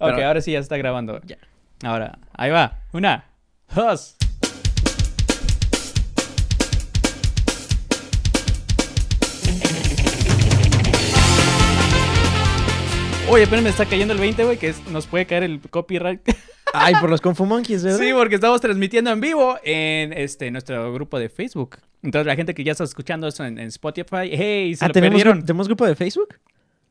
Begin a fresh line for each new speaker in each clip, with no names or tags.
Ok,
Pero-
ahora sí ya está grabando.
Ya.
Ahora, ahí va. Una, dos. Oye, pero me está cayendo el 20, güey, que es- nos puede caer el copyright.
Ay, por los Kung Fu Monkeys, ¿verdad?
Sí, porque estamos transmitiendo en vivo en este nuestro grupo de Facebook. Entonces, la gente que ya está escuchando esto en, en Spotify, hey, se
Ah,
lo
¿tenemos,
perdieron.
¿tenemos grupo de Facebook?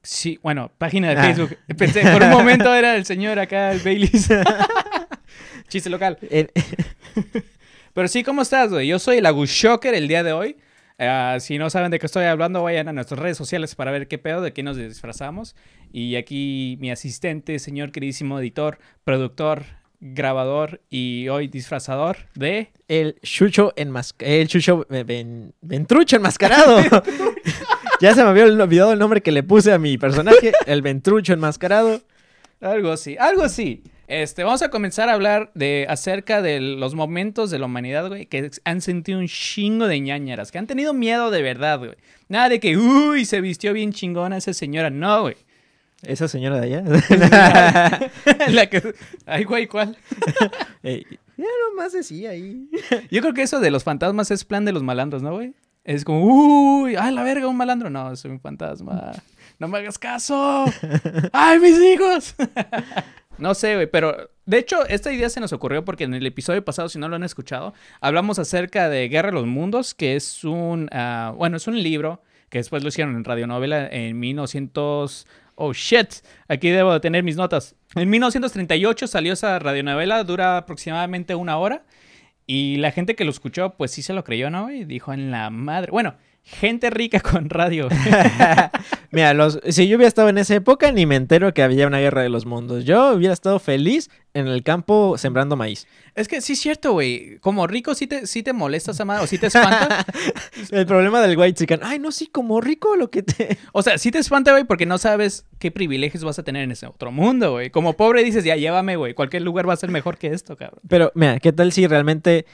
Sí, bueno, página de
Ah.
Facebook. Pensé, por un momento era el señor acá, el Baileys. Chiste local. Pero sí, ¿cómo estás, güey? Yo soy el Agus Shocker el día de hoy. Ah, si no saben de qué estoy hablando, vayan a nuestras redes sociales para ver qué pedo, de qué nos disfrazamos. Y aquí mi asistente, señor queridísimo editor, productor, grabador y hoy disfrazador de...
el Chucho enmascarado. El Chucho ven- Ventrucho enmascarado. ya se me había olvidado el nombre que le puse a mi personaje. El Ventrucho enmascarado.
Algo así, algo así. Este, vamos a comenzar a hablar de acerca de los momentos de la humanidad, güey, que han sentido un chingo de ñañaras, que han tenido miedo de verdad, güey. Nada de que, uy, se vistió bien chingona esa señora. No, güey.
Esa señora de allá.
La que... Ay, güey, ¿cuál?
Ya nomás decía ahí.
Yo creo que eso de los fantasmas es plan de los malandros, ¿no, güey? Es como, uy, ay, la verga, un malandro. No, soy un fantasma. No me hagas caso. ¡Ay, mis hijos! no sé, güey, pero de hecho, esta idea se nos ocurrió porque en el episodio pasado, si no lo han escuchado, hablamos acerca de Guerra de los Mundos, que es un, ah, bueno, es un libro que después lo hicieron en radionovela en 1900. Oh shit, aquí debo de tener mis notas. En 1938 salió esa radionovela, dura aproximadamente una hora. Y la gente que lo escuchó, pues sí se lo creyó, ¿no? Y dijo en la madre. Bueno, gente rica con radio.
Mira, los, si yo hubiera estado en esa época, ni me entero que había una guerra de los mundos. Yo hubiera estado feliz en el campo sembrando maíz.
es que sí es cierto, güey. Como rico sí te, sí te molesta esa madre o sí te espanta.
El problema del white chicken. Ay, no, sí, como rico lo que te.
o sea, sí te espanta, güey, porque no sabes qué privilegios vas a tener en ese otro mundo, güey. Como pobre dices, ya llévame, güey. Cualquier lugar va a ser mejor que esto, cabrón.
Pero, mira, ¿qué tal si realmente.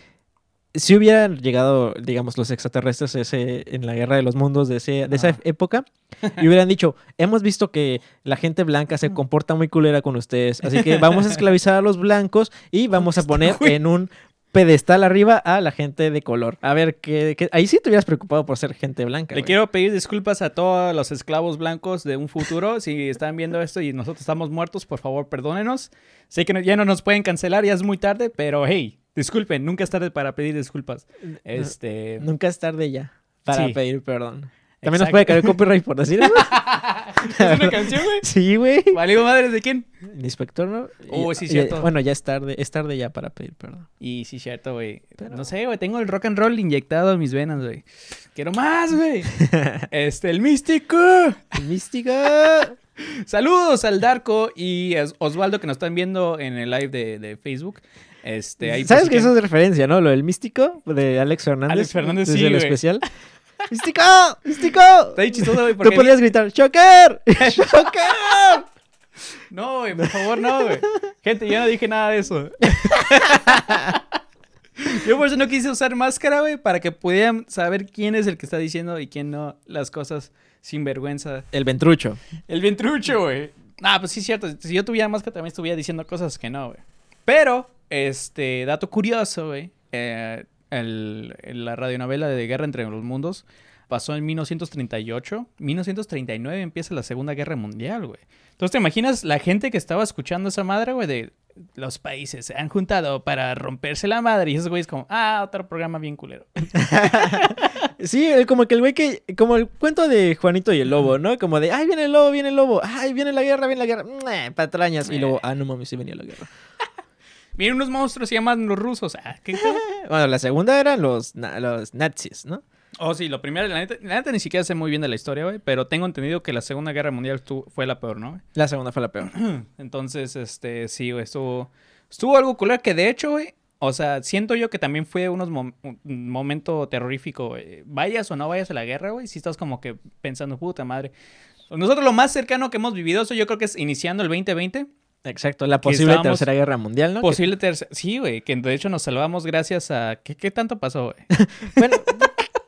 Si hubieran llegado, digamos, los extraterrestres ese, en la guerra de los mundos de, ese, de esa época y hubieran dicho: Hemos visto que la gente blanca se comporta muy culera con ustedes, así que vamos a esclavizar a los blancos y vamos a poner en un pedestal arriba a la gente de color. A ver, que, que- ahí sí te hubieras preocupado por ser gente blanca.
Le
güey.
quiero pedir disculpas a todos los esclavos blancos de un futuro. Si están viendo esto y nosotros estamos muertos, por favor, perdónenos. Sé que no- ya no nos pueden cancelar, ya es muy tarde, pero hey, disculpen, nunca es tarde para pedir disculpas. Este.
Nunca es tarde ya para
Sí.
pedir perdón. También nos puede caer copyright por decir eso.
¿Es una canción, güey?
sí, güey.
¿Valió madres de quién?
El inspector, ¿no?
Oh, sí,
y-
cierto.
bueno, ya es tarde, es tarde ya para pedir perdón.
Y sí, cierto, güey.
Pero-
No sé, güey, tengo el rock and roll inyectado en mis venas, güey. Quiero más, güey. Este, el místico.
Mística.
Saludos al Darko y a Osvaldo que nos están viendo en el live de, de Facebook. Este, ahí
¿Sabes que eso es de referencia, no? Lo del místico de Alex Fernández.
Alex Fernández,
desde
sí,
el
güey.
especial. ¡Místico! ¡Místico!
Está ahí chistoso, güey,
Tú podrías gritar, ¡Choker! ¡Choker!
No, güey, por favor, no, güey. Gente, yo no dije nada de eso. Yo por eso no quise usar máscara, güey, para que pudieran saber quién es el que está diciendo y quién no las cosas sin vergüenza.
El ventrucho.
El ventrucho, güey. Ah, pues sí es cierto. Si yo tuviera máscara también estuviera diciendo cosas que no, güey. Pero, este, dato curioso, güey. eh, el- la radionovela de Guerra entre los Mundos pasó en 1938. 1939 empieza la Segunda Guerra Mundial, güey. Entonces, ¿te imaginas la gente que estaba escuchando esa madre, güey? De los países se han juntado para romperse la madre. Y esos güeyes como, ah, otro programa bien culero.
Sí, como que el güey que. Como el cuento de Juanito y el lobo, ¿no? Como de, ay, viene el lobo, viene el lobo. Ay, viene la guerra, viene la guerra. Patrañas. Y luego, ah, no mames, sí venía la guerra.
Vienen unos monstruos, se llaman los rusos. Ah.
Bueno, la segunda eran los, na- los nazis, ¿no?
Oh, sí, lo primero, la neta, la neta ni siquiera sé muy bien de la historia, güey, pero tengo entendido que la Segunda Guerra Mundial fue la peor, ¿no?
La segunda fue la peor.
Entonces, este, sí, güey, estuvo, estuvo algo culero que de hecho, güey, o sea, siento yo que también fue unos mom- un momento terrorífico, güey. Vayas o no vayas a la guerra, güey, si estás como que pensando, puta madre. Nosotros lo más cercano que hemos vivido, eso yo creo que es iniciando el 2020.
Exacto, la posible tercera guerra mundial, ¿no?
Posible tercera... Sí, güey, que de hecho nos salvamos gracias a... ¿Qué, qué tanto pasó, güey?
bueno,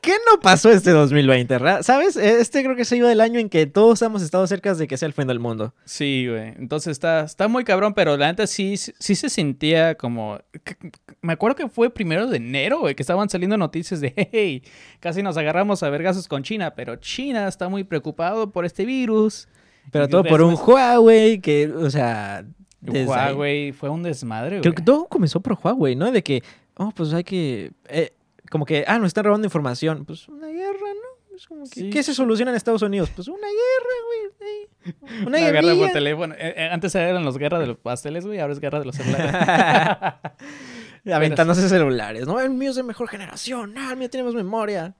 ¿Qué no pasó este 2020? ra- ¿Sabes? Este creo que se iba del año en que todos hemos estado cerca de que sea el fin del mundo.
Sí, güey. Entonces está, está muy cabrón, pero la neta sí, sí se sentía como... Me acuerdo que fue primero de enero, güey, que estaban saliendo noticias de, hey, casi nos agarramos a vergazos con China, pero China está muy preocupado por este virus.
Pero todo por un Huawei que, o sea...
Huawei fue un desmadre, güey.
Creo que todo comenzó por Huawei, ¿no? De que, oh, pues hay que... eh, como que, ah, nos están robando información. Pues una guerra, ¿no? Es como que,
Sí.
¿Qué se soluciona en Estados Unidos? Pues una guerra, güey. ey. Una
Una guerra por teléfono. Eh, eh, antes eran los guerras de los pasteles, güey, ahora es guerra de los celulares.
Aventándose celulares, ¿no? El mío es de mejor generación. Ah, el mío tiene más memoria.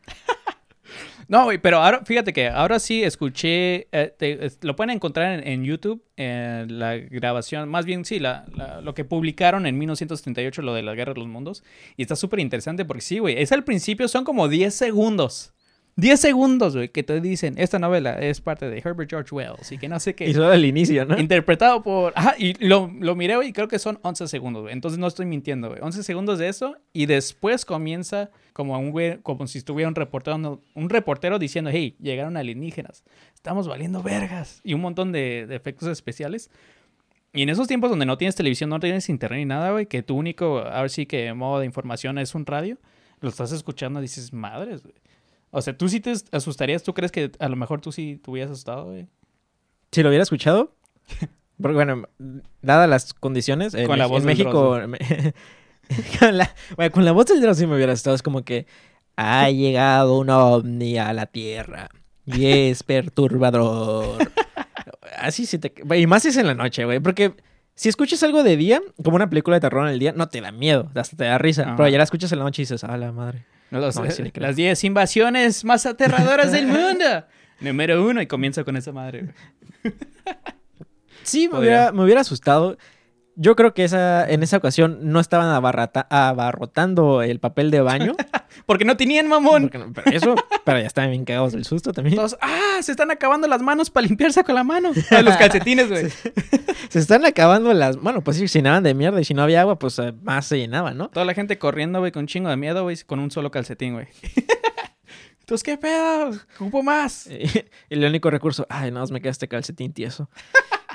No, güey, pero ahora, fíjate que ahora sí escuché, eh, te- lo pueden encontrar en, en YouTube, eh, la grabación, más bien sí, la, la- lo que publicaron en 1938, lo de la Guerra de los Mundos, y está súper interesante porque sí, güey, es al principio, son como 10 segundos. 10 segundos, güey, que te dicen, esta novela es parte de Herbert George Wells y que no sé qué.
Y solo el inicio, ¿no?
Interpretado por... Ajá, y lo, lo miré, güey, y creo que son 11 segundos, güey. Entonces no estoy mintiendo, güey. 11 segundos de eso y después comienza como un güey, como si estuviera un reportero, un reportero diciendo, hey, llegaron alienígenas, estamos valiendo vergas. Y un montón de, de efectos especiales. Y en esos tiempos donde no tienes televisión, no tienes internet ni nada, güey, que tu único, ahora sí que modo de información es un radio, lo estás escuchando y dices, madres, güey. O sea, tú sí te asustarías, tú crees que a lo mejor tú sí te hubieras asustado, güey.
Si lo hubiera escuchado, porque bueno, dadas las condiciones, en,
Con la
en
voz del
México, me- con, la, bueno, con la voz del Dross sí me hubiera estado, es como que ha llegado un ovni a la Tierra y es perturbador. Así sí te... Y más si es en la noche, güey, porque si escuchas algo de día, como una película de terror en el día, no te da miedo, hasta te da risa, pero ya la escuchas en la noche y dices, a la madre.
No lo
No, sí.
Las 10 invasiones más aterradoras del mundo. Número uno. Y comienza con esa madre.
Sí, me hubiera, me hubiera asustado. Yo creo que esa, en esa ocasión no estaban abarrata- abarrotando el papel de baño.
Porque no tenían mamón.
no- pero eso, pero ya estaban bien cagados del susto también.
Todos, ah, se están acabando las manos para limpiarse con la mano. Ah, los calcetines, güey.
Se están acabando las. Bueno, pues sí, se llenaban de mierda y si no había agua, pues eh, más se llenaba, ¿no?
Toda la gente corriendo, güey, con un chingo de miedo, güey, con un solo calcetín, güey. Entonces, ¿qué pedo? Ocupo más.
Y, y el único recurso, ay, no, me queda este calcetín tieso.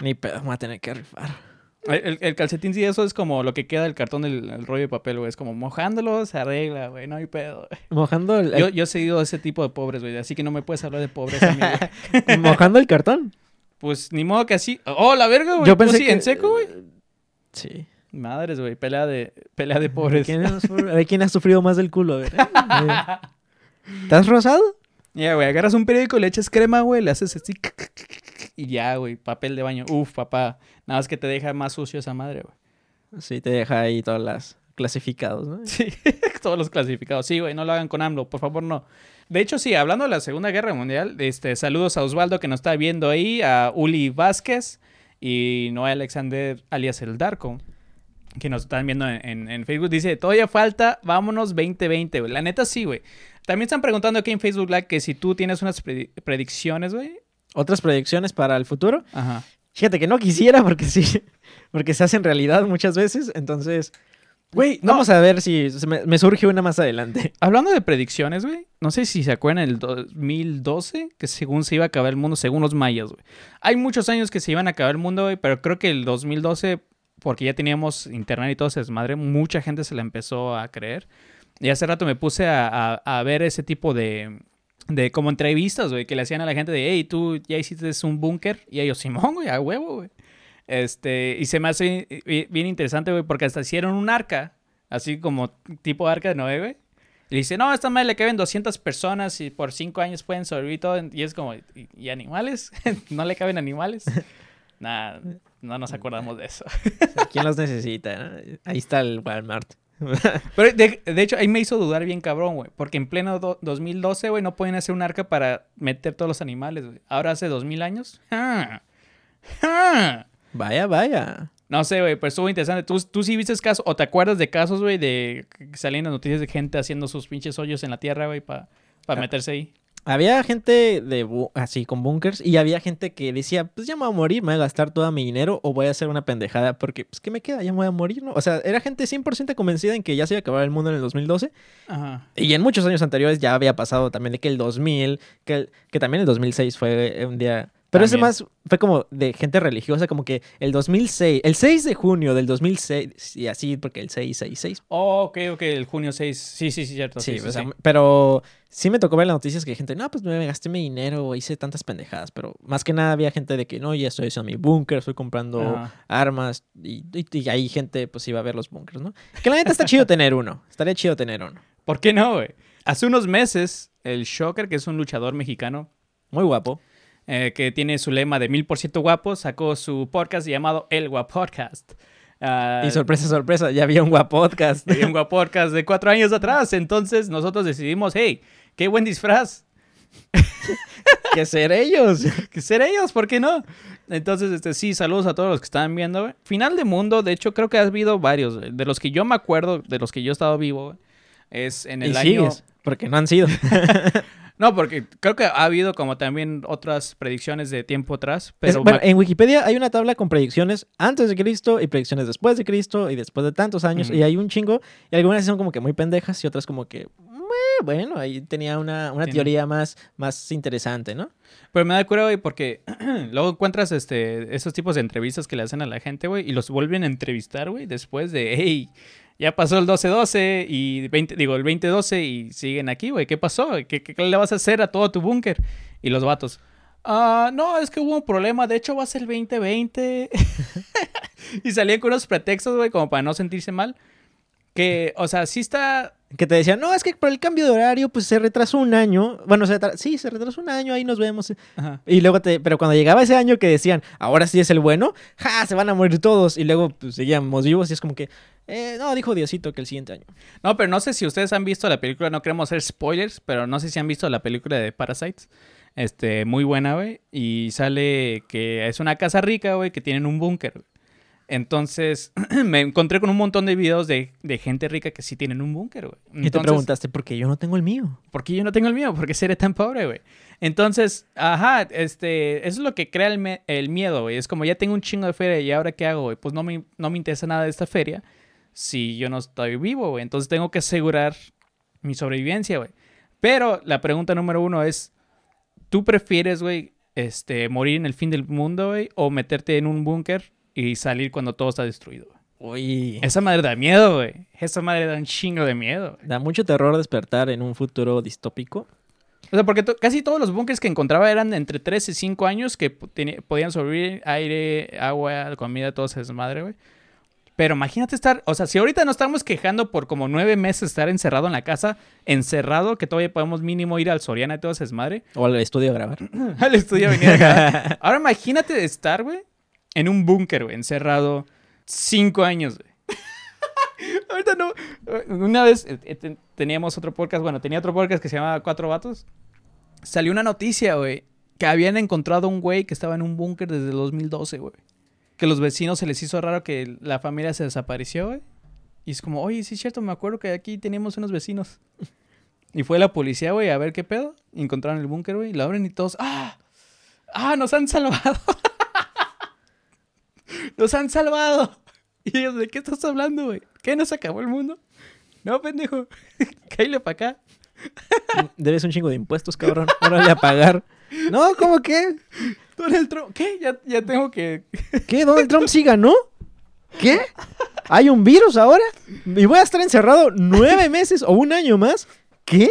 Ni pedo, me voy a tener que rifar.
El, el- calcetín, sí, eso es como lo que queda del cartón del el rollo de papel, güey. Es como mojándolo, se arregla, güey, no hay pedo. güey.
Mojando el,
Yo, yo he seguido ese tipo de pobres, güey, así que no me puedes hablar de amigo.
mojando el cartón.
Pues ni modo que así. ¡Oh, la verga, güey!
Yo pensé
sí,
que.
en seco, güey.
Sí.
Madres, güey. Pelea de, pelea de pobres.
¿Quién ha, sufrido- a ver, ¿quién ha sufrido más del culo? A ver, ¿eh? ¿Estás rosado?
Ya, güey, agarras un periódico, le echas crema, güey, le haces así. Y ya, güey, papel de baño. Uf, papá. Nada más que te deja más sucio esa madre, güey.
Sí, te deja ahí todas las clasificados, ¿no?
Sí, todos los clasificados. Sí, güey, no lo hagan con AMLO, por favor, no. De hecho, sí, hablando de la Segunda Guerra Mundial, este, saludos a Osvaldo que nos está viendo ahí, a Uli Vázquez y Noé Alexander alias El Darko, que nos están viendo en, en- en Facebook. Dice, todavía falta, vámonos 2020, güey. La neta sí, güey. También están preguntando aquí en Facebook Live que si tú tienes unas predi- predicciones, güey.
Otras proyecciones para el futuro.
Ajá.
Fíjate que no quisiera porque sí, porque se hacen realidad muchas veces. Entonces,
Güey, no,
vamos a ver si me, me surge una más adelante.
Hablando de predicciones, güey. No sé si se acuerdan el 2012, que según se iba a acabar el mundo, según los mayas, güey. Hay muchos años que se iban a acabar el mundo, güey, pero creo que el 2012, porque ya teníamos internet y todo ese desmadre, mucha gente se la empezó a creer. Y hace rato me puse a, a- a ver ese tipo de, de como entrevistas, güey, que le hacían a la gente de, hey, tú ya hiciste un búnker. Y ellos, Simón, güey, a huevo, güey. Este, y se me hace bien- interesante, güey, porque hasta hicieron un arca, así como tipo arca de Noé, güey. Y dice, no, esta madre le caben 200 personas y por 5 años pueden sobrevivir todo. Y es como, ¿y, animales? ¿No le caben animales? Nah, no nos acordamos de eso.
¿Quién los necesita? Ahí está el Walmart.
Pero de, de hecho, ahí me hizo dudar bien cabrón, güey. Porque en pleno do- 2012, güey, no pueden hacer un arca para meter todos los animales, güey. Ahora hace 2000 años.
Vaya, vaya.
No sé, güey, pero estuvo interesante. ¿Tú, tú sí viste casos, o te acuerdas de casos, güey, de las noticias de gente haciendo sus pinches hoyos en la tierra, güey, para
Ah.
meterse ahí?
Había gente de así con bunkers y había gente que decía, pues ya me voy a morir, me voy a gastar todo mi dinero o voy a hacer una pendejada porque, pues, ¿qué me queda? Ya me voy a morir, ¿no? O sea, era gente 100% convencida en que ya se iba a acabar el mundo en el 2012
Ajá.
y en muchos años anteriores ya había pasado también de que el 2000, que, el- que también el 2006 fue un día... Pero ese más fue como de gente religiosa, como que el 2006, el 6 de junio del 2006, y así porque el 6, 6, 6.
Oh, ok, ok, el junio 6. Sí, sí, sí, cierto.
Sí,
Sí, sí,
o sea,
sí.
pero sí me tocó ver las noticias que hay gente, no, pues me gasté mi dinero, hice tantas pendejadas, pero más que nada había gente de que no, ya estoy haciendo mi búnker, estoy comprando armas y, y, y ahí gente pues iba a ver los búnkers, ¿no? Que la neta está chido tener uno, estaría chido tener uno.
¿Por qué no, güey? Hace unos meses, el Shocker, que es un luchador mexicano,
Muy guapo.
Eh, que tiene su lema de mil por ciento guapo, sacó su podcast llamado El Guapodcast. Ah,
Y sorpresa, sorpresa, ya había un guapo podcast.
y un Guapodcast de cuatro años atrás. Entonces nosotros decidimos, hey, qué buen disfraz.
que ser ellos.
que ser ellos, ¿por qué no? Entonces, este, sí, saludos a todos los que están viendo. Final de mundo, de hecho, creo que ha habido varios. De los que yo me acuerdo, de los que yo he estado vivo, es en el
y
año.
sigues, porque no han sido.
No, porque creo que ha habido como también otras predicciones de tiempo atrás.
Es-
Pero
bueno, en Wikipedia hay una tabla con predicciones antes de Cristo y predicciones después de Cristo y después de tantos años. Y hay un chingo. Y algunas son como que muy pendejas y otras como que, bueno, ahí tenía una, una teoría más, más interesante, ¿no?
pero me da cura, güey, porque luego encuentras este, esos tipos de entrevistas que le hacen a la gente, güey, y los vuelven a entrevistar, güey, después de, hey, ya pasó el 12-12 y 20, digo, el 20-12 y siguen aquí, güey, ¿qué pasó? ¿Qué, qué, le vas a hacer a todo tu búnker? Y los vatos, ah, no, es que hubo un problema, de hecho va a ser el 2020. y salían con unos pretextos, güey, como para no sentirse mal. Que, o sea, sí está
Que te decían, no, es que por el cambio de horario, pues se retrasó un año. Bueno, se sí, se retrasó un año, ahí nos vemos.
Ajá.
Y luego te, pero cuando llegaba ese año que decían, ahora sí es el bueno, ja, se van a morir todos. Y luego pues, seguíamos vivos y es como que, eh, no, dijo Diosito que el siguiente año.
No, pero no sé si ustedes han visto la película, no queremos hacer spoilers, pero no sé si han visto la película de Parasites. Este, muy buena, güey. Y sale que es una casa rica, güey, que tienen un búnker. Entonces, me encontré con un montón de videos de, de gente rica que sí tienen un búnker, güey.
y te preguntaste, ¿por qué yo no tengo el mío?
¿por qué yo no tengo el mío? ¿Por qué seré tan pobre, güey? Entonces, ajá, este, eso es lo que crea el miedo, güey. Es como ya tengo un chingo de feria y ahora qué hago, güey. Pues no me, no me interesa nada de esta feria si yo no estoy vivo, güey. Entonces tengo que asegurar mi sobrevivencia, güey. Pero la pregunta número uno es, ¿tú prefieres, güey, este, morir en el fin del mundo, güey, o meterte en un búnker y salir cuando todo está destruido?
Uy.
Esa madre da miedo, güey. Esa madre da un chingo de miedo. güey.
Da mucho terror despertar en un futuro distópico.
O sea, porque to- casi todos los bunkers que encontraba eran entre 3 y 5 años que podían sobrevivir aire, agua, comida, todo ese desmadre, güey. Pero imagínate estar, o sea, si ahorita nos estamos quejando por como nueve meses estar encerrado en la casa, encerrado, que todavía podemos mínimo ir al Soriana y todo ese desmadre,
O al estudio a grabar.
al estudio a venir acá. Ahora imagínate estar, güey, en un búnker, güey, encerrado cinco años, güey. Ahorita no. Una vez eh, eh, ten- teníamos otro podcast, bueno, tenía otro podcast que se llamaba Cuatro Vatos. Salió una noticia, güey, que habían encontrado un güey que estaba en un búnker desde el 2012, güey. Que los vecinos se les hizo raro que la familia se desapareció, güey. Y es como, oye, sí es cierto, me acuerdo que aquí teníamos unos vecinos. Y fue la policía, güey, a ver qué pedo. Y encontraron el búnker, güey, y lo abren y todos, ¡ah! ¡Ah, nos han salvado! ¡Nos han salvado! Y ellos, ¿de qué estás hablando, güey? ¿Qué nos acabó el mundo? No, pendejo. Cállale para acá.
Debes un chingo de impuestos, cabrón. Ahora a pagar. No, ¿cómo que?
Donald Trump, ¿qué? Ya, ya tengo que.
¿Qué? ¿Donald Trump sí ganó? ¿Qué? ¿Hay un virus ahora? ¿Y voy a estar encerrado nueve meses o un año más? ¿Qué?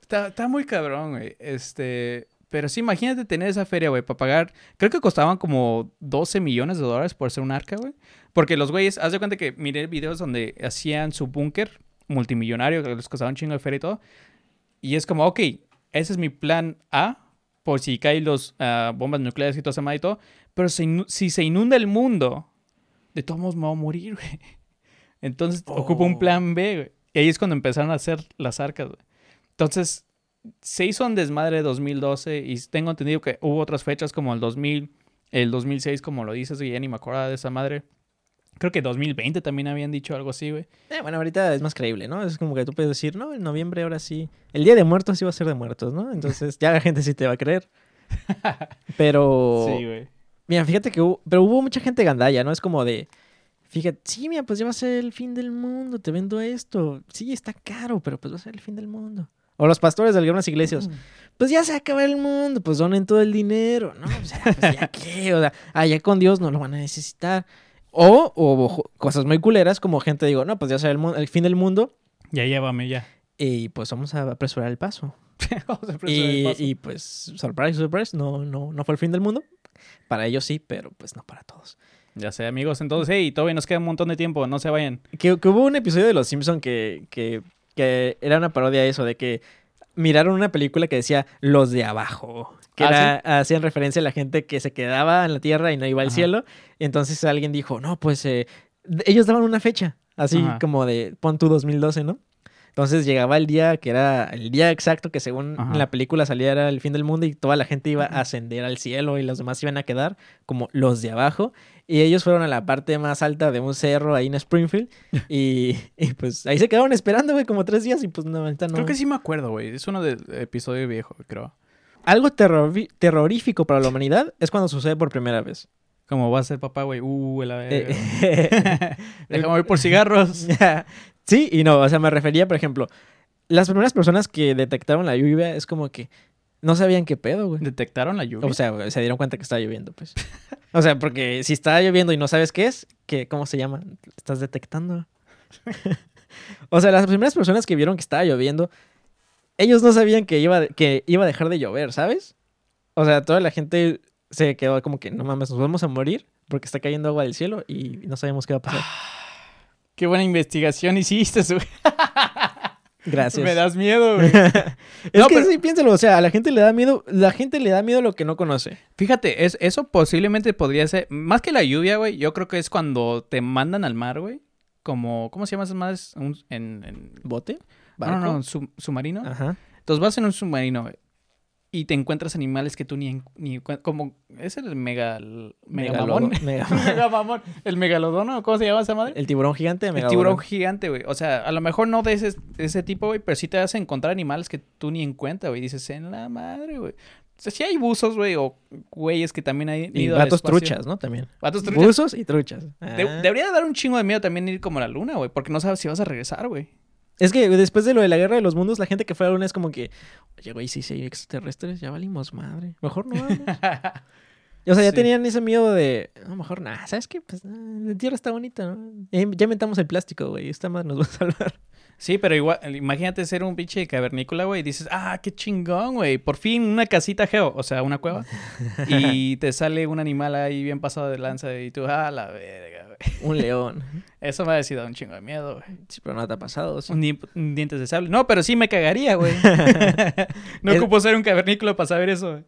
Está, está muy cabrón, güey. Este. Pero sí, imagínate tener esa feria, güey, para pagar. Creo que costaban como 12 millones de dólares por ser un arca, güey. Porque los güeyes, haz de cuenta que miré videos donde hacían su búnker multimillonario, que les costaba un chingo de feria y todo. Y es como, ok, ese es mi plan A, por si caen los ah, bombas nucleares y todo ese madre y todo. Pero si, se inunda el mundo, de todos modos me voy a morir, güey. Entonces ocupo un
Oh.
plan B, güey. Y ahí es cuando empezaron a hacer las arcas, güey. Entonces, se hizo un desmadre de 2012 y tengo entendido que hubo otras fechas como el 2000, el 2006, como lo dices, y ya ni me acordaba de esa madre, Creo que 2020 también habían dicho algo así, güey.
Eh, bueno, ahorita es más creíble, ¿no? Es como que tú puedes decir, no, en noviembre ahora sí. El día de muertos sí va a ser de muertos, ¿no? Entonces ya la gente sí te va a creer. Pero.
Sí, güey.
Mira, fíjate que hubo, pero hubo mucha gente gandalla, ¿no? Es como de, fíjate, sí, mira, pues ya va a ser el fin del mundo, te vendo esto. Sí, está caro, pero pues va a ser el fin del mundo. O los pastores de algunas iglesias,
Mm.
pues ya se acaba el mundo, pues donen todo el dinero. No, pues ya, pues ya qué, o sea, ya con Dios no lo van a necesitar. O, o cosas muy culeras, como gente digo, no, pues ya será el, el fin del mundo
Ya llévame, ya.
y pues vamos a apresurar el paso.
Vamos a apresurar
Y,
el paso.
y, pues, surprise, surprise, no, no, no fue el fin del mundo. Para ellos sí, pero pues no para todos.
Ya sé, amigos. Entonces, hey, todavía nos queda un montón de tiempo. No se vayan.
Que, que hubo un episodio de Los Simpson que, que, que era una parodia de eso, de que miraron una película que decía Los de abajo. Que
Ah,
era, hacían referencia a la gente que se quedaba en la tierra y no iba al
Ajá.
cielo. Entonces alguien dijo, no, pues eh, ellos daban una fecha, así
Ajá.
como de pon tu 2012, ¿no? Entonces llegaba el día que era el día exacto que según
Ajá.
en la película salía era el fin del mundo y toda la gente iba a ascender al cielo y los demás iban a quedar como los de abajo. Y ellos fueron a la parte más alta de un cerro ahí en Springfield y, y, pues ahí se quedaron esperando, güey, como tres días y pues no, no.
Creo que sí me acuerdo, güey. Es uno del episodio viejo, creo.
Algo terrorífico para la humanidad es cuando sucede por primera vez.
Como va a ser papá, güey. Uh, la verga.
Eh,
Déjame ir por cigarros.
Sí y no, o sea, me refería, por ejemplo, las primeras personas que detectaron la lluvia es como que no sabían qué pedo, güey.
¿Detectaron la lluvia?
O sea, se dieron cuenta que estaba lloviendo, pues. O sea, porque si está lloviendo y no sabes qué es, ¿qué, ¿cómo se llama? Estás detectando. o sea, las primeras personas que vieron que estaba lloviendo, ellos no sabían que iba, que iba a dejar de llover, ¿sabes? O sea, toda la gente se quedó como que, no mames, nos vamos a morir porque está cayendo agua del cielo y no sabemos qué va a pasar.
Qué buena investigación hiciste, güey.
Gracias.
Me das miedo, güey.
Es
No,
que
pero-
sí, piénsalo, o sea, a la gente le da miedo, la gente le da miedo lo que no conoce.
Fíjate, es, eso posiblemente podría ser, más que la lluvia, güey, yo creo que es cuando te mandan al mar, güey. Como, ¿cómo se llama esas madres? Un- en, en-
¿Bote?
No,
¿Barco?
no, no, sub- submarino.
Ajá.
Entonces vas en un submarino, güey, y te encuentras animales que tú ni, ni como, es el megal, megamamón.
Mega-
megamamón. El megalodón, ¿cómo se llama esa madre?
El tiburón gigante.
El tiburón gigante, güey. O sea, a lo mejor no de ese, de ese tipo, güey, pero sí te vas a encontrar animales que tú ni en cuenta, güey. Dices, en la madre, güey. O sea, sí hay buzos, güey, o güeyes que también hay
Y
espacio.
truchas, ¿no? También.
Vatos truchas.
Buzos y truchas.
De-
Ah.
debería dar un chingo de miedo también ir como a la luna, güey, porque no sabes si vas a regresar, güey.
Es que después de lo de la guerra de los mundos, la gente que fue a la luna es como que, oye, güey, si hay extraterrestres, ya valimos madre. Mejor no. o sea, ya
Sí.
tenían ese miedo de, a lo mejor, nada, ¿sabes qué? Pues la tierra está bonita, ¿no? Ya, ya inventamos el plástico, güey. Esta madre nos va a salvar.
Sí, pero igual, imagínate ser un pinche cavernícola, güey, y dices, ah, qué chingón, güey, por fin una casita geo, o sea, una cueva, y te sale un animal ahí bien pasado de lanza y tú, ah, la verga, güey.
Un león.
Eso me ha sido un chingo de miedo, güey.
Sí, pero no te ha pasado. sí.
Un, di- un dientes de sable. No, pero sí me cagaría, güey. no
Es-
ocupo ser un cavernícola para saber eso, güey.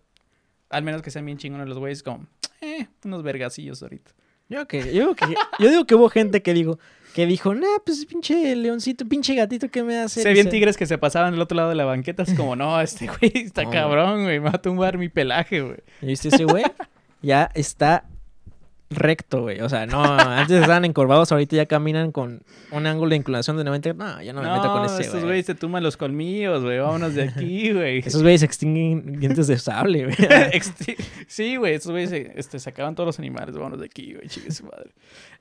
Al menos que sean bien chingones los güeyes, como, eh, unos vergacillos ahorita.
Yo, que, yo, digo que, yo digo que hubo gente que digo, que dijo, nah, pues pinche leoncito, pinche gatito, ¿qué me hace?
Se bien tigres que se pasaban del otro lado de la banqueta, es como, no, este güey está
No.
cabrón, güey, me va a tumbar mi pelaje, güey.
¿Y viste ese güey? ya está recto, güey. O sea, no, antes estaban encorvados, ahorita ya caminan con un ángulo de inclinación de 90. No, yo no me meto con ese, güey.
güeyes se tumban los colmillos, güey, vámonos de aquí, güey.
Esos güeyes extinguen dientes de sable, güey.
Sí, güey, estos güeyes se, este, sacaban todos los animales, vámonos de aquí, güey, chingue su madre.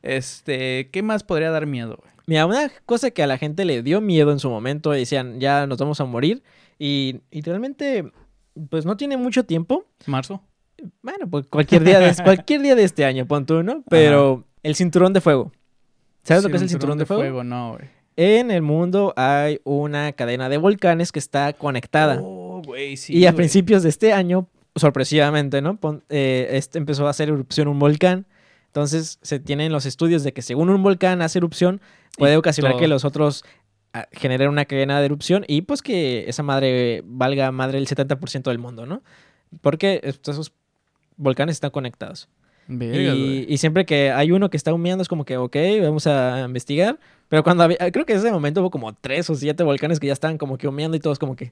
Este, ¿qué más podría dar miedo, güey?
Mira, una cosa que a la gente le dio miedo en su momento, decían, ya nos vamos a morir. Y, y realmente, pues no tiene mucho tiempo.
¿Marzo?
Bueno, pues cualquier día de, cualquier día de este año, pon tú, ¿no? Pero el cinturón de fuego. ¿Sabes lo que es el cinturón de fuego?
No, güey.
En el mundo hay una cadena de volcanes que está conectada.
Oh, güey, sí.
y a principios de este año, sorpresivamente, ¿no? Pon- eh, este empezó a hacer erupción un volcán. Entonces se tienen los estudios de que según un volcán hace erupción, puede
Y
ocasionar
todo.
que los otros ah, generen una cadena de erupción y pues que esa madre valga madre el 70% del mundo, ¿no? Porque estos- esos volcanes están conectados. Y, y siempre que hay uno que está humeando es como que, ok, vamos a investigar. Pero cuando había, creo que en ese momento hubo como tres o siete volcanes que ya estaban como que humeando y todos como que,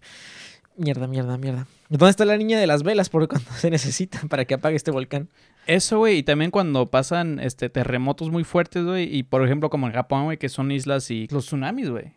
Mierda, mierda, mierda. ¿Dónde está la niña de las velas por cuando se necesita para que apague este volcán?
Eso, güey, y también cuando pasan este terremotos muy fuertes, güey, y por ejemplo como en Japón, güey, que son islas y los tsunamis, güey.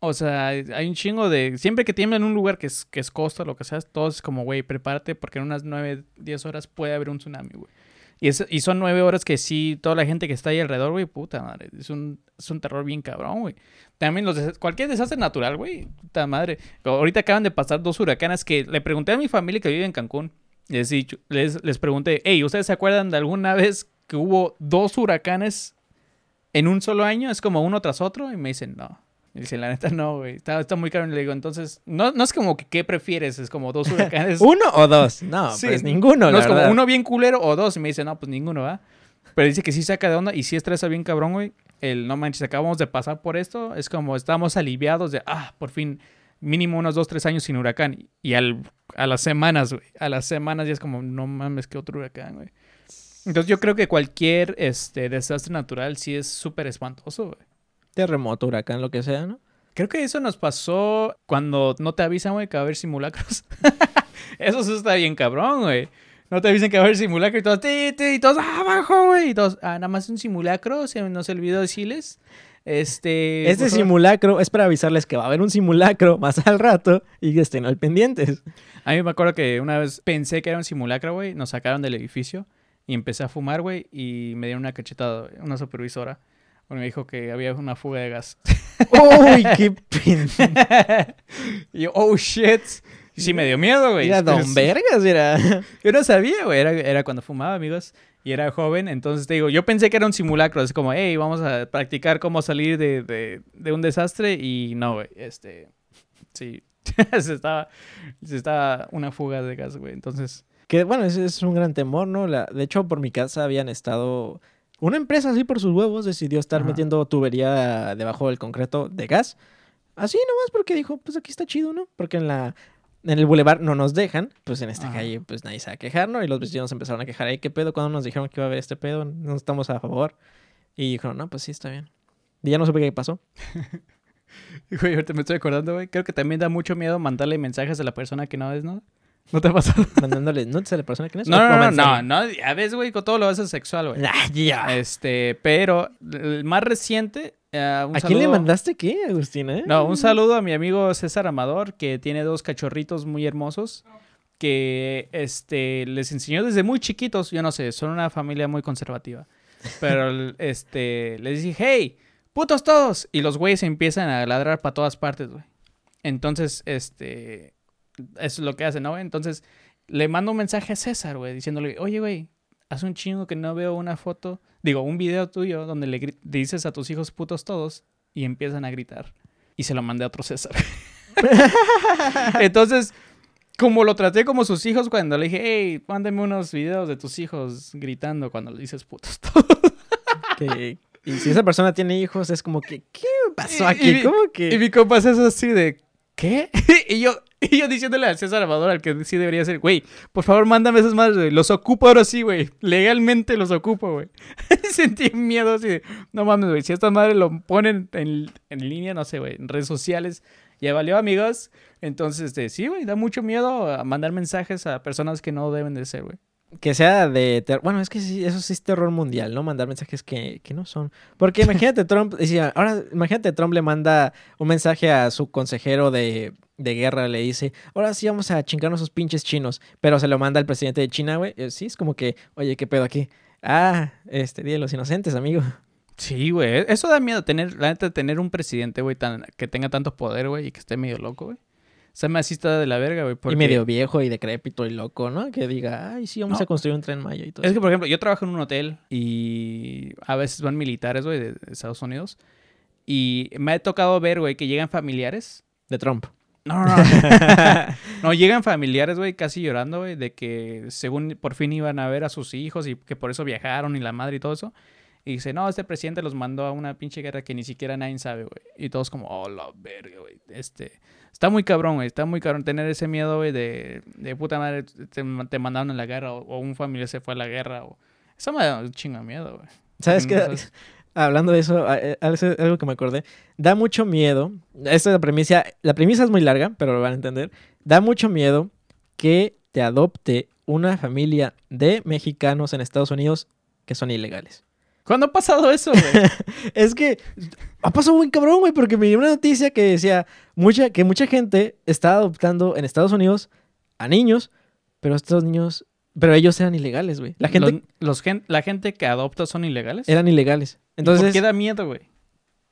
O sea, hay un chingo de... Siempre que tiembla en un lugar que es, que es costa, lo que sea, todo es como, güey, prepárate porque en unas 9, 10 horas puede haber un tsunami, güey. Y, es, y son nueve horas que sí, toda la gente que está ahí alrededor, güey, puta madre. Es un, es un terror bien cabrón, güey. También los des- cualquier desastre natural, güey, puta madre. Ahorita acaban de pasar dos huracanes que le pregunté a mi familia que vive en Cancún. Les, les, les pregunté, hey, ¿ustedes se acuerdan de alguna vez que hubo dos huracanes en un solo año? Es como uno tras otro. Y me dicen, no. Y dicen, la neta, no, güey. Está, está muy caro. Y le digo, entonces, no, no es como que qué prefieres, es como dos huracanes.
¿Uno o dos? No,
Sí,
pues ninguno,
no
la
es como uno bien culero o dos. Y me dice, no, pues ninguno, ¿va? Pero dice que sí saca de onda y sí estresa bien cabrón, güey. El no manches, acabamos de pasar por esto. Es como estamos aliviados de, ah, por fin, mínimo unos dos, tres años sin huracán. Y al, a las semanas, güey. A las semanas ya es como, no mames, qué otro huracán, güey. Entonces yo creo que cualquier este, desastre natural sí es súper espantoso, güey.
Terremoto, huracán, lo que sea, ¿no?
Creo que eso nos pasó cuando no te avisan, güey, que va a haber simulacros. eso sí está bien cabrón, güey. No te avisan que va a haber simulacro y todos, ti, ti, y todos, "Ah, abajo, güey. Y todos, ah, nada más un simulacro, se nos olvidó decirles. Este.
Este
por favor".
simulacro es para avisarles que va a haber un simulacro más al rato y que estén al pendientes.
A mí me acuerdo que una vez pensé que era un simulacro, güey. Nos sacaron del edificio y empecé a fumar, güey. Y me dieron una cachetada, una supervisora. Porque me dijo que había una fuga de gas.
¡Uy, qué pen...
y yo, oh shit. Y sí me dio miedo, güey.
Era Don Vergas, era.
Yo no sabía, güey. Era, era cuando fumaba, amigos. Y era joven. Entonces te digo, yo pensé que era un simulacro. Es como, hey, vamos a practicar cómo salir de, de, de un desastre. Y no, güey. Este. Sí. se estaba. Se estaba una fuga de gas, güey. Entonces.
Que bueno, ese es un gran temor, ¿no? La... De hecho, por mi casa habían estado. Una empresa así por sus huevos decidió estar
Ajá.
metiendo tubería debajo del concreto de gas. Así nomás porque dijo, pues aquí está chido, ¿no? Porque en la. En el bulevar no nos dejan, pues en esta
Ajá.
calle pues nadie se va a quejar, ¿no? Y los vecinos empezaron a quejar, "Ey, ¿qué pedo? cuando nos dijeron que iba a haber este pedo? No estamos a favor. Y dijeron, no, pues sí, está bien. Y ya no supe qué pasó.
Güey, ahorita me estoy acordando, güey. Creo que también da mucho miedo mandarle mensajes a la persona que no es, ¿no? ¿No te ha pasado?
Mandándole nudes a la persona que no es.
No, no, no, no. Ya ves, güey, con todo lo haces sexual, güey.
Ah, ya.
Este, pero el más reciente. eh,
¿A quién le mandaste qué, Agustina? eh?
No, un saludo a mi amigo César Amador, que tiene dos cachorritos muy hermosos, que este les enseñó desde muy chiquitos, yo no sé, son una familia muy conservativa. Pero este les dije, hey, putos todos. Y los güeyes empiezan a ladrar para todas partes, güey. Entonces, este, es lo que hacen, ¿no? Entonces, le mando un mensaje a César, güey, diciéndole, oye, güey, hace un chingo que no veo una foto, digo, un video tuyo donde le dices a tus hijos putos todos y empiezan a gritar. Y se lo mandé a otro César. Entonces, como lo traté como sus hijos cuando le dije, hey, mándame unos videos de tus hijos gritando cuando le dices putos todos.
Y si esa persona tiene hijos, es como que, ¿qué pasó aquí?
y
¿Cómo que?
Y mi compa es así de, ¿qué? y yo, y yo diciéndole a César Amador, al que sí debería ser, güey, por favor, mándame esas madres, güey. Los ocupo ahora sí, güey. Legalmente los ocupo, güey. Sentí miedo así de, no mames, güey. Si estas madres lo ponen en, en línea, no sé, güey, en redes sociales, ya valió, amigos. Entonces, este, sí, güey, da mucho miedo a mandar mensajes a personas que no deben de ser, güey.
Que sea de... ter- Bueno, es que sí, eso sí es terror mundial, ¿no? Mandar mensajes que, que no son. Porque imagínate Trump, decía, ahora imagínate Trump le manda un mensaje a su consejero de, de guerra, le dice, ahora sí vamos a chingarnos esos pinches chinos, pero se lo manda al presidente de China, güey. Eh, Sí, es como que, oye, ¿qué pedo aquí? Ah, este Día de los Inocentes, amigo.
Sí, güey. Eso da miedo, tener, la neta, tener un presidente, güey, tan, que tenga tanto poder, güey, y que esté medio loco, güey. Se me así está de la verga, güey. porque-
Y medio viejo y decrépito y loco, ¿no? Que diga, ay, sí, vamos
No.
a construir un tren Maya y todo
Es
eso.
que, por ejemplo, yo trabajo en un hotel y a veces van militares, güey, de, de Estados Unidos. Y me ha tocado ver, güey, que llegan familiares.
De Trump.
No, no, no. no, llegan familiares, güey, casi llorando, güey, de que según por fin iban a ver a sus hijos y que por eso viajaron y la madre y todo eso. Y dice, no, este presidente los mandó a una pinche guerra que ni siquiera nadie sabe, güey. Y todos como, oh, la verga, güey. Este, está muy cabrón, güey. Está muy cabrón tener ese miedo, güey, de, de puta madre, te, te mandaron a la guerra o, o un familiar se fue a la guerra. O... Eso me da un chingo de miedo, güey.
¿Sabes
Mm,
qué?
¿sabes?
hablando de eso, eh, algo algo que me acordé, da mucho miedo, esta es la premisa, la premisa es muy larga, pero lo van a entender, da mucho miedo que te adopte una familia de mexicanos en Estados Unidos que son ilegales.
¿Cuándo ha pasado eso, güey?
Es que ha pasado buen cabrón, güey, porque me dio una noticia que decía mucha, que mucha gente está adoptando en Estados Unidos a niños, pero estos niños, pero ellos eran ilegales, güey. La gente
Los- los gen- la gente que adopta son ilegales.
eran ilegales.
Entonces, ¿por qué da miedo, güey?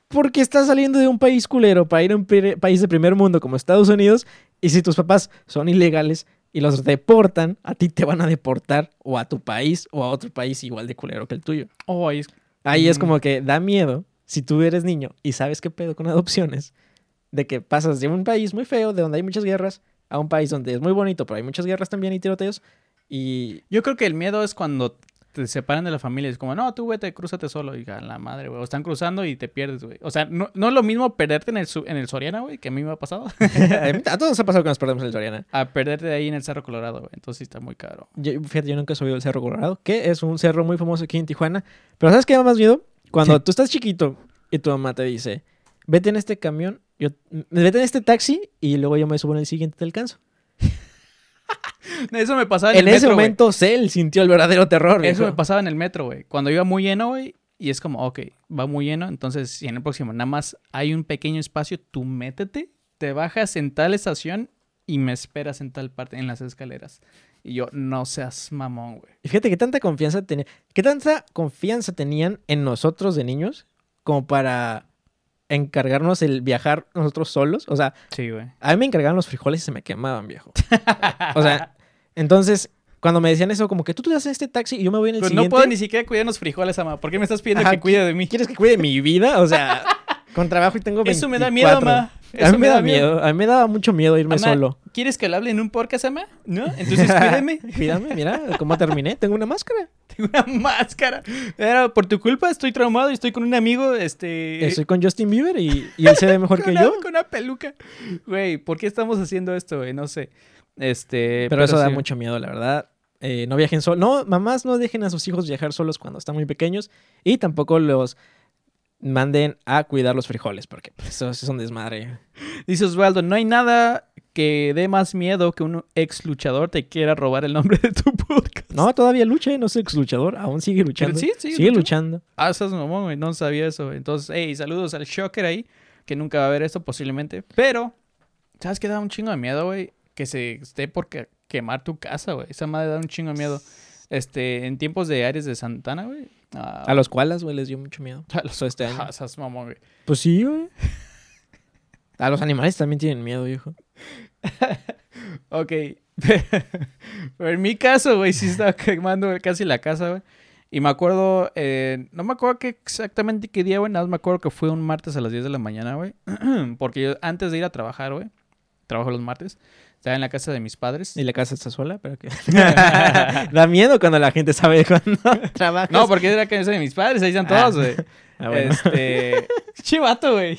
porque estás saliendo de un país culero para ir a un país de primer mundo como Estados Unidos y si tus papás son ilegales y los deportan, a ti te van a deportar o a tu país o a otro país igual de culero que el tuyo.
Oh, ahí es-
Ahí es
Mm.
como que da miedo si tú eres niño y sabes qué pedo con adopciones, de que pasas de un país muy feo, de donde hay muchas guerras, a un país donde es muy bonito, pero hay muchas guerras también y tiroteos. Y
Yo creo que el miedo es cuando te separan de la familia. Es como, no, tú vete, crúzate solo. Y a la madre, güey. O están cruzando y te pierdes, güey. O sea, no, no es lo mismo perderte en el, en el Soriana, güey, que a mí me ha pasado.
a todos nos ha pasado que nos perdemos el Soriana.
a perderte ahí en el Cerro Colorado, güey. Entonces sí está muy caro.
Yo, fíjate, yo nunca he subido el Cerro Colorado, que es un cerro muy famoso aquí en Tijuana. Pero ¿sabes qué da más miedo? Cuando tú estás chiquito y tu mamá te dice, vete en este camión, yo, vete en este taxi y luego yo me subo en el siguiente y te alcanzo.
Eso me pasaba en,
En,
el
ese
metro, güey.
momento, Cell sintió el verdadero terror.
Eso me pasaba en el metro, güey. Cuando iba muy lleno, güey. Y es como, ok, va muy lleno. Entonces, si en el próximo nada más hay un pequeño espacio, tú métete, te bajas en tal estación y me esperas en tal parte, en las escaleras. Y yo, no seas mamón, güey.
Y fíjate qué tanta confianza tenía, qué tanta confianza tenían en nosotros de niños como para encargarnos el viajar nosotros solos. O sea,
Sí, güey.
a mí me encargaban los frijoles y se me quemaban, viejo. O sea, entonces, cuando me decían eso, como que tú te das este taxi y yo me voy en el
Pues
siguiente.
no puedo ni siquiera cuidar los frijoles, ama. ¿Por qué me estás pidiendo
Ajá,
que cuide de mí?
¿Quieres que cuide mi vida? O sea, con trabajo y tengo 24.
Eso me da miedo, ama.
A mí me da miedo. A mí me daba mucho miedo irme
Ama,
solo.
¿Quieres que le hable en un podcast, ama? ¿No? Entonces cuídeme.
Cuídame, mira cómo terminé. Tengo una máscara.
Tengo una máscara. Era por tu culpa, estoy traumado y estoy con un amigo, este...
Estoy con Justin Bieber y, y él se ve mejor que
una,
yo.
Con una peluca. Güey, ¿por qué estamos haciendo esto, güey? No sé. Este...
Pero, eso da mucho miedo, la verdad. Eh, no viajen solos. No, mamás no dejen a sus hijos viajar solos cuando están muy pequeños. Y tampoco los manden a cuidar los frijoles, porque pues, eso, es un desmadre.
Dice Osvaldo, no hay nada que dé más miedo que un ex luchador te quiera robar el nombre de tu podcast.
No, todavía lucha, ¿eh? no es ex luchador. Aún sigue luchando.
sí, sigue
sigue luchando.
Ah, estás mamón, güey. No sabía eso. Entonces, hey, saludos al Shocker ahí, que nunca va a ver esto posiblemente. Pero, ¿sabes qué da un chingo de miedo, güey? Que se esté por que- quemar tu casa, güey. Esa madre da un chingo de miedo. Este, en tiempos de Ares de Santana, güey. ah,
A los koalas, güey, les dio mucho miedo.
a los
este año.
esas mamón, güey.
Pues sí, güey. A los animales también tienen miedo, viejo.
Ok. Pero en mi caso, güey, sí estaba quemando casi la casa, güey. Y me acuerdo, eh, no me acuerdo qué exactamente qué día, güey. Nada más me acuerdo que fue un martes a las 10 de la mañana, güey. Porque yo antes de ir a trabajar, güey, trabajo los martes, estaba en la casa de mis padres.
Y la casa está sola, pero que... da miedo cuando la gente sabe cuando trabajas.
No, porque era la casa de mis padres, ahí están todos, güey.
Ah, bueno.
Este. Chivato, güey.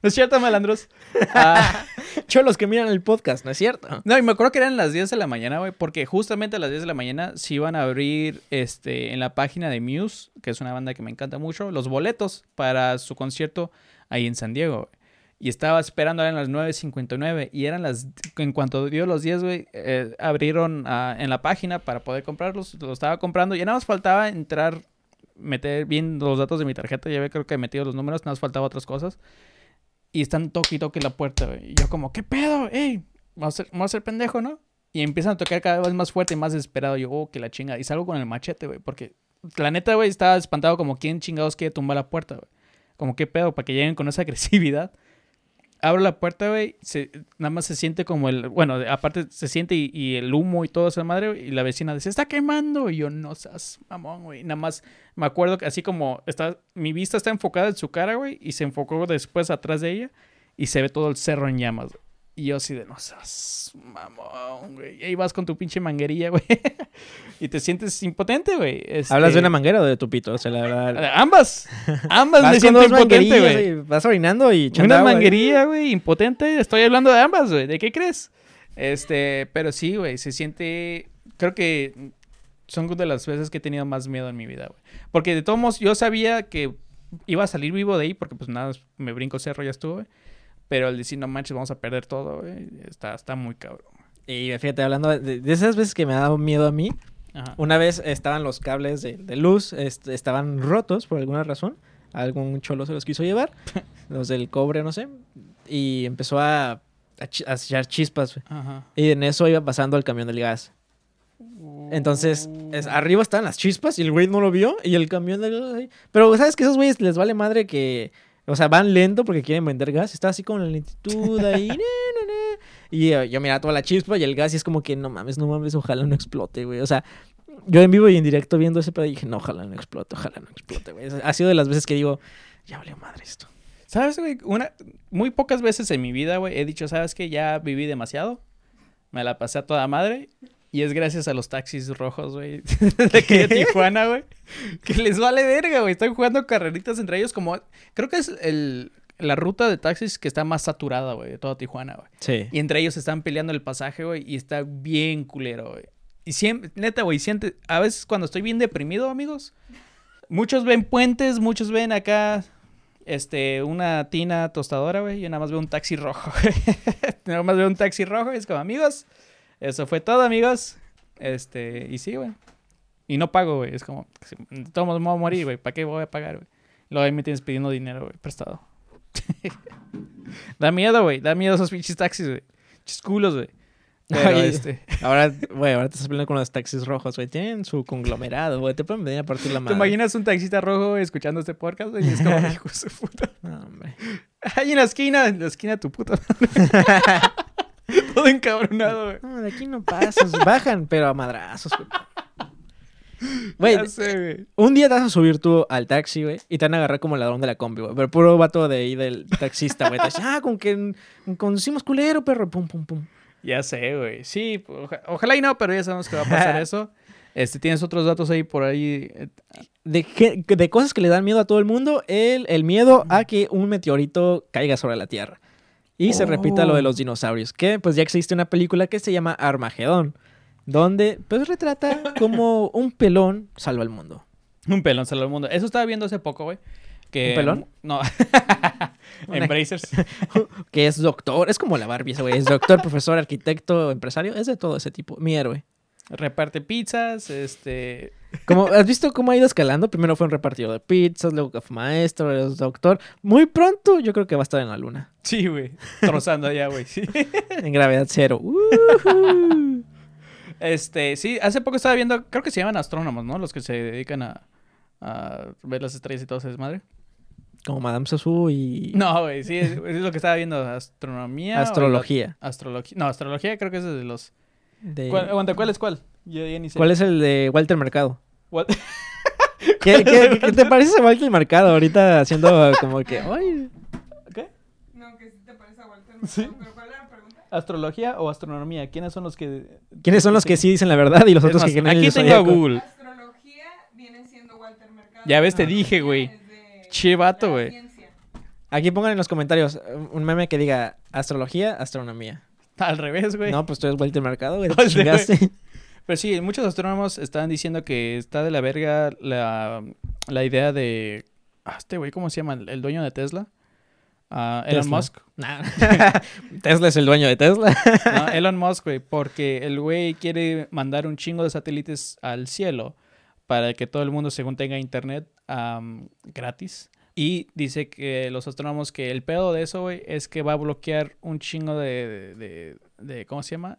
No es cierto, malandros. Ah,
Cholos que miran el podcast, ¿no es cierto?
No, y me acuerdo que eran las 10 de la mañana, güey, porque justamente a las 10 de la mañana se iban a abrir este, en la página de Muse, que es una banda que me encanta mucho, los boletos para su concierto ahí en San Diego, güey. Y estaba esperando, eran las 9.59 y eran las... En cuanto dio los 10, güey, eh, abrieron ah, en la página para poder comprarlos, los estaba comprando y nada más faltaba entrar, meter bien los datos de mi tarjeta, ya ve, creo que metido los números, nada más faltaba otras cosas. Y están toque y toque la puerta, güey. Y yo como, ¿qué pedo? ¡Ey! Vamos a ser, a ser pendejo, ¿no? Y empiezan a tocar cada vez más fuerte y más desesperado. Yo, oh, que la chinga. Y salgo con el machete, güey. Porque la neta, güey, estaba espantado como quién chingados quiere tumbar la puerta, güey. Como, ¿qué pedo? Para que lleguen con esa agresividad. Abro la puerta, güey. Nada más se siente como el... Bueno, aparte se siente y, el humo y todo esa madre. Y la vecina dice, está quemando. Y yo, no seas mamón, güey. Nada más me acuerdo que así como está... Mi vista está enfocada en su cara, güey. Y se enfocó después atrás de ella. Y se ve todo el cerro en llamas, güey. Y yo así de, no seas mamón, güey. Y ahí vas con tu pinche manguerilla, güey. y te sientes impotente, güey.
¿Hablas de
Este,
una manguera o de tu pito? O sea, la verdad...
Ambas. Ambas
Vas
me siento impotente, güey.
vas orinando y
Una
agua,
manguerilla, güey, impotente. Estoy hablando de ambas, güey. ¿De qué crees? Este, pero sí, güey, se siente. Creo que son de las veces que he tenido más miedo en mi vida, güey. Porque de todos modos, yo sabía que iba a salir vivo de ahí porque pues nada, me brinco cerro, ya estuvo, güey. Pero el decir, no manches, vamos a perder todo, güey, está, está muy cabrón.
Y fíjate, hablando de, de esas veces que me ha dado miedo a mí,
Ajá.
una vez estaban los cables de, de luz, est- estaban rotos por alguna razón. Algún cholo se los quiso llevar, los del cobre, no sé. Y empezó a, a, a echar chispas.
Ajá.
Y en eso iba pasando el camión del gas. Entonces, es- arriba estaban las chispas y el güey no lo vio y el camión del gas. Pero, ¿sabes que esos güeyes les vale madre que... O sea, van lento porque quieren vender gas. Está así con la lentitud ahí. na, na, na. Y eh, yo miraba toda la chispa y el gas y es como que no mames, no mames, ojalá no explote, güey. O sea, yo en vivo y en directo viendo ese pedo dije, no, ojalá no explote, ojalá no explote, güey. Ha sido de las veces que digo, ya valió madre esto.
¿Sabes, güey? Una, muy pocas veces en mi vida, güey, he dicho, ¿sabes qué? Ya viví demasiado. Me la pasé a toda madre. Y es gracias a los taxis rojos, güey, de aquí de Tijuana, güey. Que les vale verga, güey. Están jugando carreritas entre ellos como... Creo que es el, la ruta de taxis que está más saturada, güey, de toda Tijuana, güey.
Sí.
Y entre ellos están peleando el pasaje, güey, y está bien culero, güey. Y siempre, neta, güey, siente, a veces cuando estoy bien deprimido, amigos, muchos ven puentes, muchos ven acá, este, una tina tostadora, güey, yo nada más veo un taxi rojo, güey. nada más veo un taxi rojo y es como, amigos, eso fue todo, amigos. Este, y sí, güey. Y no pago, güey, es como, de todos modos me voy a morir, güey, ¿para qué voy a pagar, güey? Luego ahí me tienes pidiendo dinero, güey, prestado. da miedo, güey, da miedo esos pinches taxis, güey. Pinches culos, güey. Pero este...
Ahora, güey, ahora te estás peleando con los taxis rojos, güey. Tienen su conglomerado, güey. Te pueden venir a partir la
¿Te
madre.
imaginas un taxista rojo escuchando este podcast? güey? Y es como, hijo de su puta.
No, hombre.
Ahí en la esquina, en la esquina tu puta. Todo encabronado, güey.
No, de aquí no pasas. Bajan, pero a madrazos, güey. Güey,
Ya sé, güey.
un día te vas a subir tú al taxi, güey, y te van a agarrar como ladrón de la combi, güey. Pero puro vato de ahí del taxista, güey. Te dice, ah, con que conducimos culero, perro. Pum, pum, pum.
Ya sé, güey. Sí, oja- ojalá y no, pero ya sabemos que va a pasar eso. Este, ¿tienes otros datos ahí por ahí?
De, de cosas que le dan miedo a todo el mundo, el, el miedo a que un meteorito caiga sobre la Tierra. Y se repita lo de
Oh.
los dinosaurios, que pues ya existe una película que se llama Armagedón, donde pues retrata como un pelón salva el mundo.
Un pelón salva al mundo. Eso estaba viendo hace poco, güey. Que,
¿Un pelón?
No. Embracers.
Que es doctor, es como la Barbie, ese güey, es doctor, profesor, arquitecto, empresario, es de todo ese tipo, mi héroe.
Reparte pizzas, este...
Como, ¿Has visto cómo ha ido escalando? Primero fue un repartidor de pizzas, luego fue maestro, luego doctor. Muy pronto yo creo que va a estar en la luna.
Sí, güey. Trozando allá, güey. Sí.
En gravedad cero.
Este, sí, hace poco estaba viendo, creo que se llaman astrónomos, ¿no? Los que se dedican a, a ver las estrellas y todo ese desmadre.
Como Madame Sassou y
No, güey, sí, es, es lo que estaba viendo, astronomía.
astrología.
la- astrología. No, astrología creo que es de los...
De-
¿Cuál, aguanta, ¿cuál es cuál? Yo ya ni sé.
¿Cuál es el de Walter Mercado?
What?
¿Qué, qué- qué te parece a Walter Mercado ahorita haciendo como que... "Ay"?
¿Qué?
No, que sí te parece a Walter
Sí.
Mercado, pero ¿cuál era la pregunta?
¿Astrología o astronomía? ¿Quiénes son los que...?
¿Quiénes son los que sí dicen la verdad y los
Es
otros
más,
que
aquí tengo a? Google.
Astrología viene siendo Walter Mercado.
Ya ves, te dije, güey.
de
Che vato, güey.
Aquí pongan en los comentarios un meme que diga astrología, astronomía.
Al revés, güey.
No, pues tú eres Walter Mercado, güey.
Pero sí, muchos astrónomos están diciendo que está de la verga la, la idea de... Ah, este güey, ¿cómo se llama? El, dueño de Tesla. Ah, Elon
Tesla.
Musk.
Nah. Tesla es el dueño de Tesla.
No, Elon Musk, güey, porque el güey quiere mandar un chingo de satélites al cielo para que todo el mundo, según tenga internet, am, gratis. Y dice que los astrónomos que el pedo de eso, güey, es que va a bloquear un chingo de, de, de- de- ¿cómo se llama?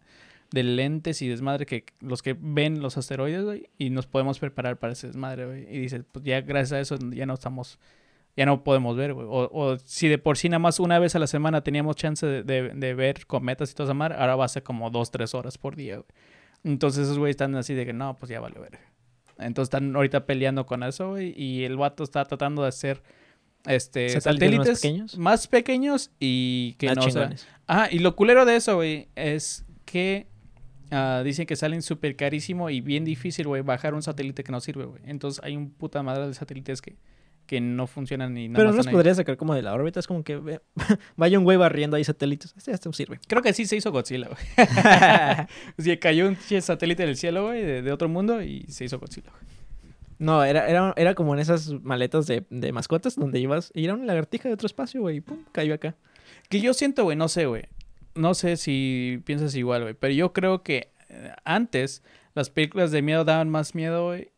De lentes y desmadre que los que ven los asteroides, güey, y nos podemos preparar para ese desmadre, güey. Y dice, pues ya gracias a eso ya no estamos, ya no podemos ver, güey. O, o si de por sí nada más una vez a la semana teníamos chance de, de- de ver cometas y todo esa madre, ahora va a ser como dos, tres horas por día, güey. Entonces esos güeyes están así de que no, pues ya vale ver. Entonces están ahorita peleando con eso, güey, y el vato está tratando de hacer este
¿Satélites más pequeños?
más pequeños y que
Más
no o sea. Ah, y lo culero de eso, güey, es que ah, dicen que salen súper carísimo y bien difícil, güey, bajar un satélite que no sirve, güey. Entonces hay un puta madre de satélites que, que no funcionan ni nada
Pero no los
ahí.
podría sacar como de la órbita. Es como que vaya un güey barriendo ahí satélites. Este ya sirve.
Creo que sí se hizo Godzilla, güey. sí, cayó un satélite del cielo, güey, de, de otro mundo y se hizo Godzilla, güey.
No, era, era, era como en esas maletas de, de mascotas donde ibas y era una lagartija de otro espacio, güey, y pum, cayó acá.
Que yo siento, güey, no sé, güey. No sé si piensas igual, güey. Pero yo creo que eh, antes las películas de miedo daban más miedo, güey.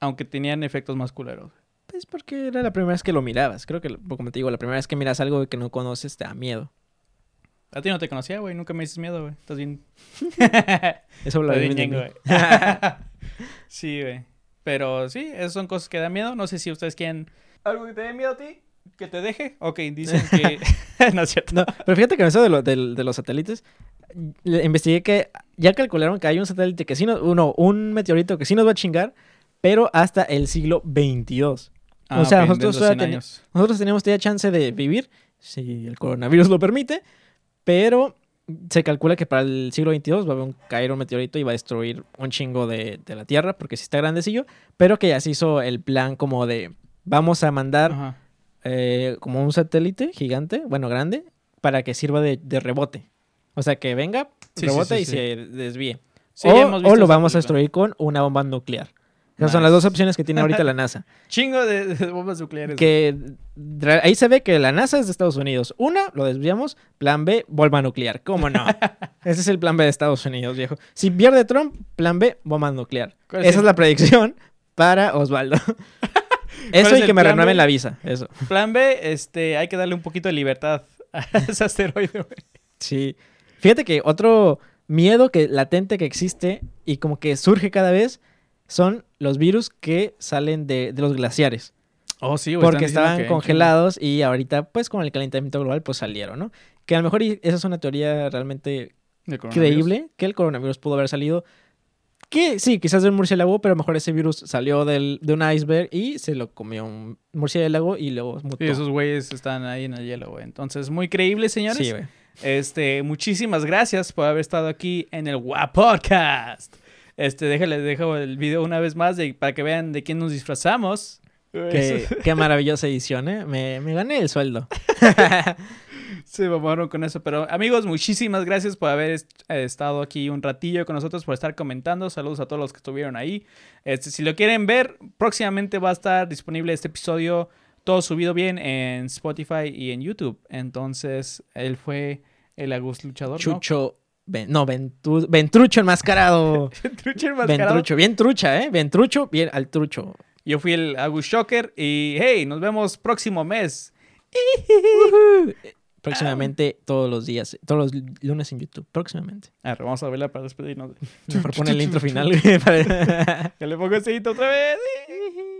Aunque tenían efectos más culeros.
Pues porque era la primera vez que lo mirabas. Creo que, como te digo, la primera vez que miras algo que no conoces te da miedo.
A ti no te conocía, güey. Nunca me dices miedo, güey. Estás bien.
Eso lo
bien güey. sí, güey. Pero sí, esas son cosas que dan miedo. No sé si ustedes quieren. ¿Algo que te dé miedo a ti? ¿Que te deje? Ok, dicen que. no es cierto.
No, pero fíjate que en eso de, lo- de los satélites, investigué que ya calcularon que hay un satélite que sí nos, uno, un meteorito que sí nos va a chingar, pero hasta el siglo 22.
Ah,
O sea, nosotros
dentro de
todavía
100
teni-
años.
Nosotros tenemos todavía chance de vivir, si el coronavirus lo permite, pero se calcula que para el siglo 22 va a haber un, caer un meteorito y va a destruir un chingo de, de la Tierra, porque sí está grandecillo, pero que ya se hizo el plan como de vamos a mandar
Ajá.
Eh, como un satélite gigante, bueno, grande, para que sirva de, de rebote. O sea, que venga,
Sí,
rebote
sí,
y
sí.
se desvíe. O o lo vamos a destruir con una bomba nuclear. Esas son las
Nice.
dos opciones que tiene ahorita la NASA.
Chingo de, de bombas nucleares.
que ahí se ve que la NASA es de Estados Unidos. Una, lo desviamos. Plan B, bomba nuclear. ¿Cómo no? Ese es el plan B de Estados Unidos, viejo. Si pierde Trump, plan B, bomba nuclear.
¿Cuál
Esa
es
la predicción para Osvaldo.
es
Eso y que me renueven la visa. Eso.
Plan B, este, hay que darle un poquito de libertad a ese asteroide, güey.
Sí. Fíjate que otro miedo que latente que existe y como que surge cada vez son los virus que salen de, de los glaciares.
Oh, sí, güey.
porque estaban
que-
congelados y ahorita pues con el calentamiento global pues salieron, ¿no? Que a lo mejor esa es una teoría realmente creíble que el coronavirus pudo haber salido. Que sí, quizás de un murciélago, pero a lo mejor ese virus salió del, de un iceberg y se lo comió un murciélago y luego mutó.
Y esos güeyes están ahí en el hielo, güey. Entonces, muy creíble, señores.
Sí, güey.
Este, muchísimas gracias por haber estado aquí en el WA Podcast. Este, déjale, dejo el video una vez más de, para que vean de quién nos disfrazamos.
Qué, qué maravillosa edición, ¿eh? Me, me gané el sueldo.
Se mamaron con eso. Pero amigos, muchísimas gracias por haber eh, estado aquí un ratillo con nosotros, por estar comentando. Saludos a todos los que estuvieron ahí. Este, si lo quieren ver, próximamente va a estar disponible este episodio, todo subido bien en Spotify y en YouTube. Entonces, él fue el Agus Luchador. ¿no?
Chucho. No, Ventu- Ventrucho enmascarado.
Trucho enmascarado.
Ventrucho. Bien trucha, ¿eh? Ventrucho, bien al trucho.
Yo fui el Agus Shocker y hey, nos vemos próximo mes.
Próximamente todos los días, todos los lunes en YouTube. Próximamente.
A ver, vamos a verla para despedirnos.
Mejor pone el intro final. para-
Que le pongo hito otra vez.